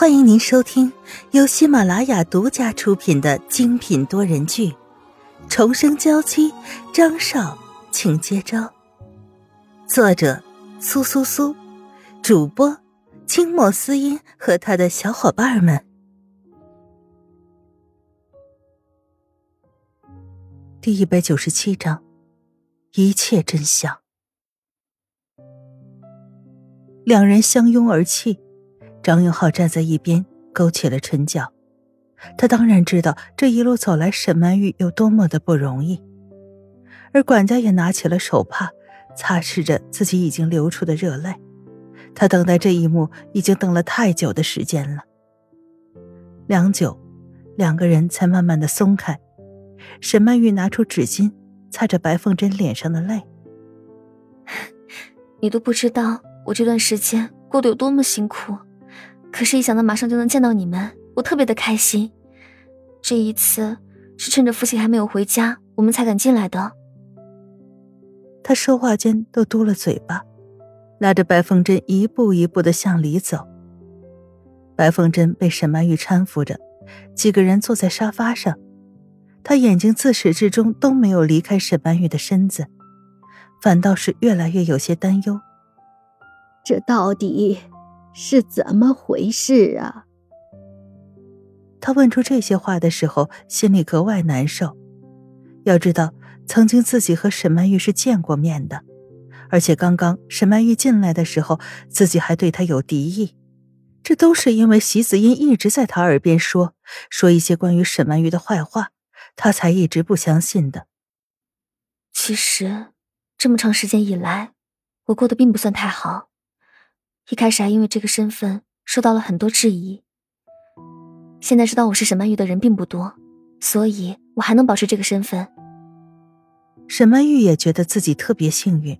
欢迎您收听由喜马拉雅独家出品的精品多人剧《重生娇妻》，张少，请接招。作者：苏苏苏，主播：清末思音和他的小伙伴们。第一百九十七章，一切真相。两人相拥而泣。张永浩站在一边，勾起了唇角。他当然知道这一路走来，沈曼玉有多么的不容易。而管家也拿起了手帕，擦拭着自己已经流出的热泪。他等待这一幕已经等了太久的时间了。良久，两个人才慢慢的松开。沈曼玉拿出纸巾，擦着白凤珍脸上的泪。你都不知道我这段时间过得有多么辛苦。可是，一想到马上就能见到你们，我特别的开心。这一次是趁着父亲还没有回家，我们才敢进来的。他说话间都嘟了嘴巴，拉着白凤珍一步一步的向里走。白凤珍被沈曼玉搀扶着，几个人坐在沙发上，他眼睛自始至终都没有离开沈曼玉的身子，反倒是越来越有些担忧。这到底？是怎么回事啊？他问出这些话的时候，心里格外难受。要知道，曾经自己和沈曼玉是见过面的，而且刚刚沈曼玉进来的时候，自己还对她有敌意。这都是因为席子音一直在他耳边说说一些关于沈曼玉的坏话，他才一直不相信的。其实，这么长时间以来，我过得并不算太好。一开始还因为这个身份受到了很多质疑，现在知道我是沈曼玉的人并不多，所以我还能保持这个身份。沈曼玉也觉得自己特别幸运，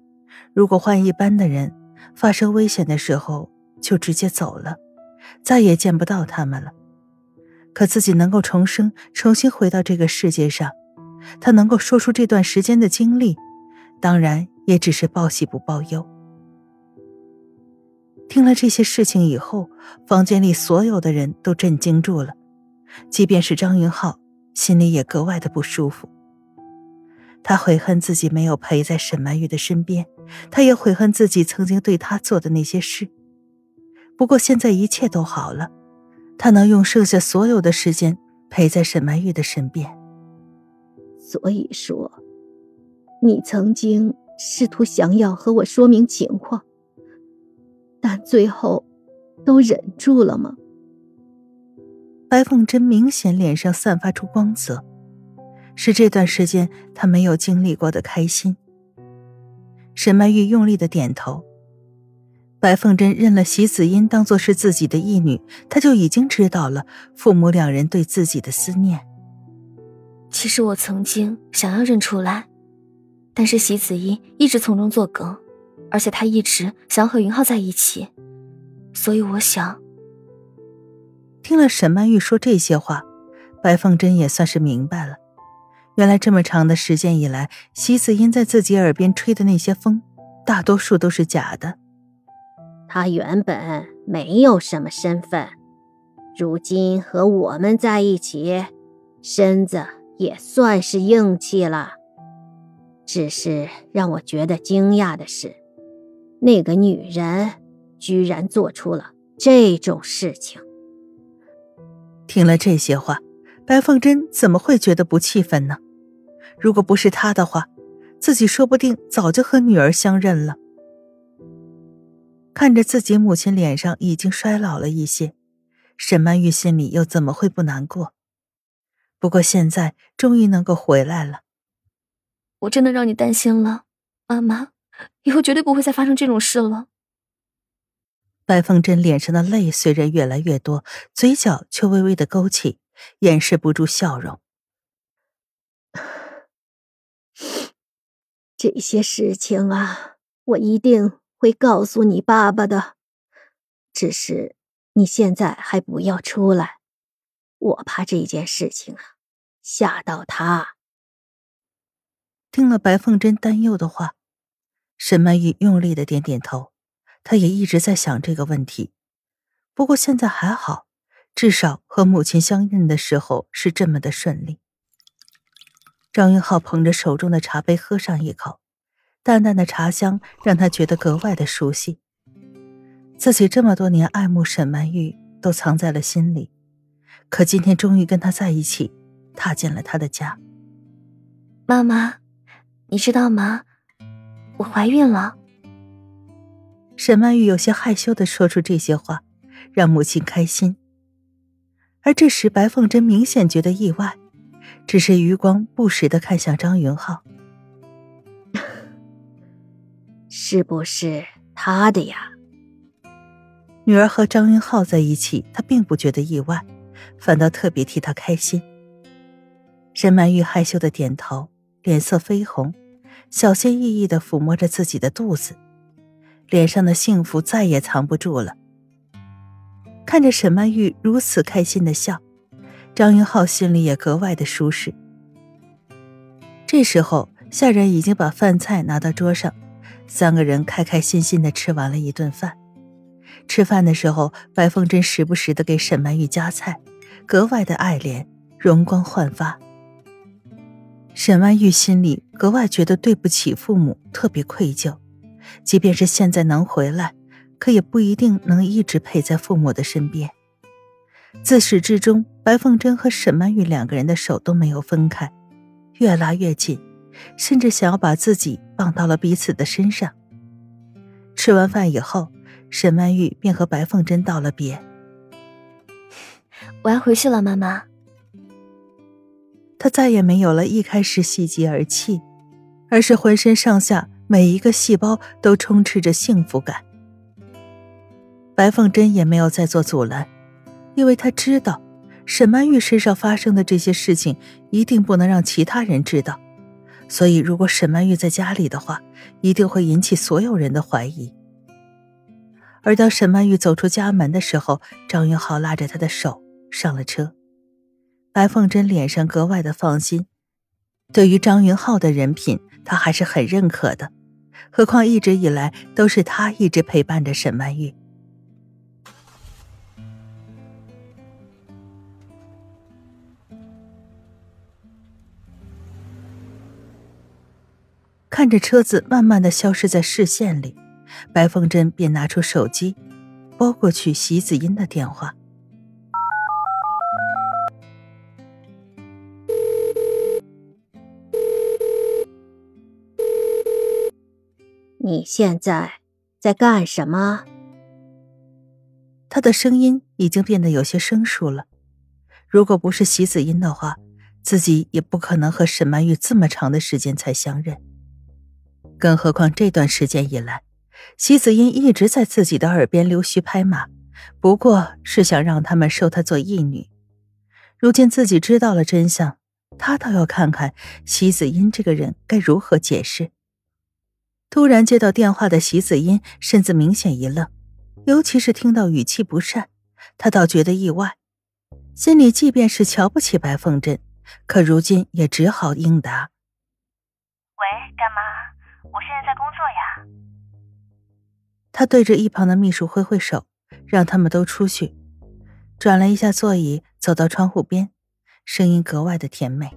如果换一般的人，发生危险的时候就直接走了，再也见不到他们了。可自己能够重生，重新回到这个世界上，他能够说出这段时间的经历，当然也只是报喜不报忧。听了这些事情以后，房间里所有的人都震惊住了，即便是张云浩，心里也格外的不舒服。他悔恨自己没有陪在沈曼玉的身边，他也悔恨自己曾经对他做的那些事。不过现在一切都好了，他能用剩下所有的时间陪在沈曼玉的身边。所以说，你曾经试图想要和我说明情况。但最后，都忍住了吗？白凤珍明显脸上散发出光泽，是这段时间她没有经历过的开心。沈曼玉用力的点头。白凤珍认了席子音当做是自己的义女，她就已经知道了父母两人对自己的思念。其实我曾经想要认出来，但是席子音一直从中作梗。而且他一直想要和云浩在一起，所以我想。听了沈曼玉说这些话，白凤珍也算是明白了，原来这么长的时间以来，席子音在自己耳边吹的那些风，大多数都是假的。他原本没有什么身份，如今和我们在一起，身子也算是硬气了。只是让我觉得惊讶的是。那个女人居然做出了这种事情。听了这些话，白凤珍怎么会觉得不气愤呢？如果不是她的话，自己说不定早就和女儿相认了。看着自己母亲脸上已经衰老了一些，沈曼玉心里又怎么会不难过？不过现在终于能够回来了，我真的让你担心了，妈妈。以后绝对不会再发生这种事了。白凤珍脸上的泪虽然越来越多，嘴角却微微的勾起，掩饰不住笑容。这些事情啊，我一定会告诉你爸爸的。只是你现在还不要出来，我怕这件事情啊吓到他。听了白凤珍担忧的话。沈曼玉用力的点点头，她也一直在想这个问题。不过现在还好，至少和母亲相认的时候是这么的顺利。张云浩捧着手中的茶杯喝上一口，淡淡的茶香让他觉得格外的熟悉。自己这么多年爱慕沈曼玉，都藏在了心里，可今天终于跟她在一起，踏进了他的家。妈妈，你知道吗？我怀孕了。沈曼玉有些害羞的说出这些话，让母亲开心。而这时，白凤珍明显觉得意外，只是余光不时的看向张云浩，是不是他的呀？女儿和张云浩在一起，她并不觉得意外，反倒特别替他开心。沈曼玉害羞的点头，脸色绯红，小心翼翼的抚摸着自己的肚子。脸上的幸福再也藏不住了。看着沈曼玉如此开心的笑，张云浩心里也格外的舒适。这时候，下人已经把饭菜拿到桌上，三个人开开心心的吃完了一顿饭。吃饭的时候，白凤珍时不时的给沈曼玉夹菜，格外的爱怜，容光焕发。沈曼玉心里格外觉得对不起父母，特别愧疚。即便是现在能回来，可也不一定能一直陪在父母的身边。自始至终，白凤珍和沈曼玉两个人的手都没有分开，越拉越紧，甚至想要把自己绑到了彼此的身上。吃完饭以后，沈曼玉便和白凤珍道了别：“我要回去了，妈妈。”他再也没有了一开始喜极而泣，而是浑身上下。每一个细胞都充斥着幸福感。白凤珍也没有再做阻拦，因为她知道沈曼玉身上发生的这些事情一定不能让其他人知道，所以如果沈曼玉在家里的话，一定会引起所有人的怀疑。而当沈曼玉走出家门的时候，张云浩拉着她的手上了车，白凤珍脸上格外的放心，对于张云浩的人品，她还是很认可的。何况一直以来都是他一直陪伴着沈曼玉。看着车子慢慢的消失在视线里，白凤珍便拿出手机，拨过去席子音的电话。你现在在干什么？他的声音已经变得有些生疏了。如果不是席子音的话，自己也不可能和沈曼玉这么长的时间才相认。更何况这段时间以来，席子音一直在自己的耳边溜须拍马，不过是想让他们收她做义女。如今自己知道了真相，他倒要看看席子音这个人该如何解释。突然接到电话的席子音身子明显一愣，尤其是听到语气不善，他倒觉得意外，心里即便是瞧不起白凤珍，可如今也只好应答：“喂，干妈？我现在在工作呀。”他对着一旁的秘书挥挥手，让他们都出去，转了一下座椅，走到窗户边，声音格外的甜美。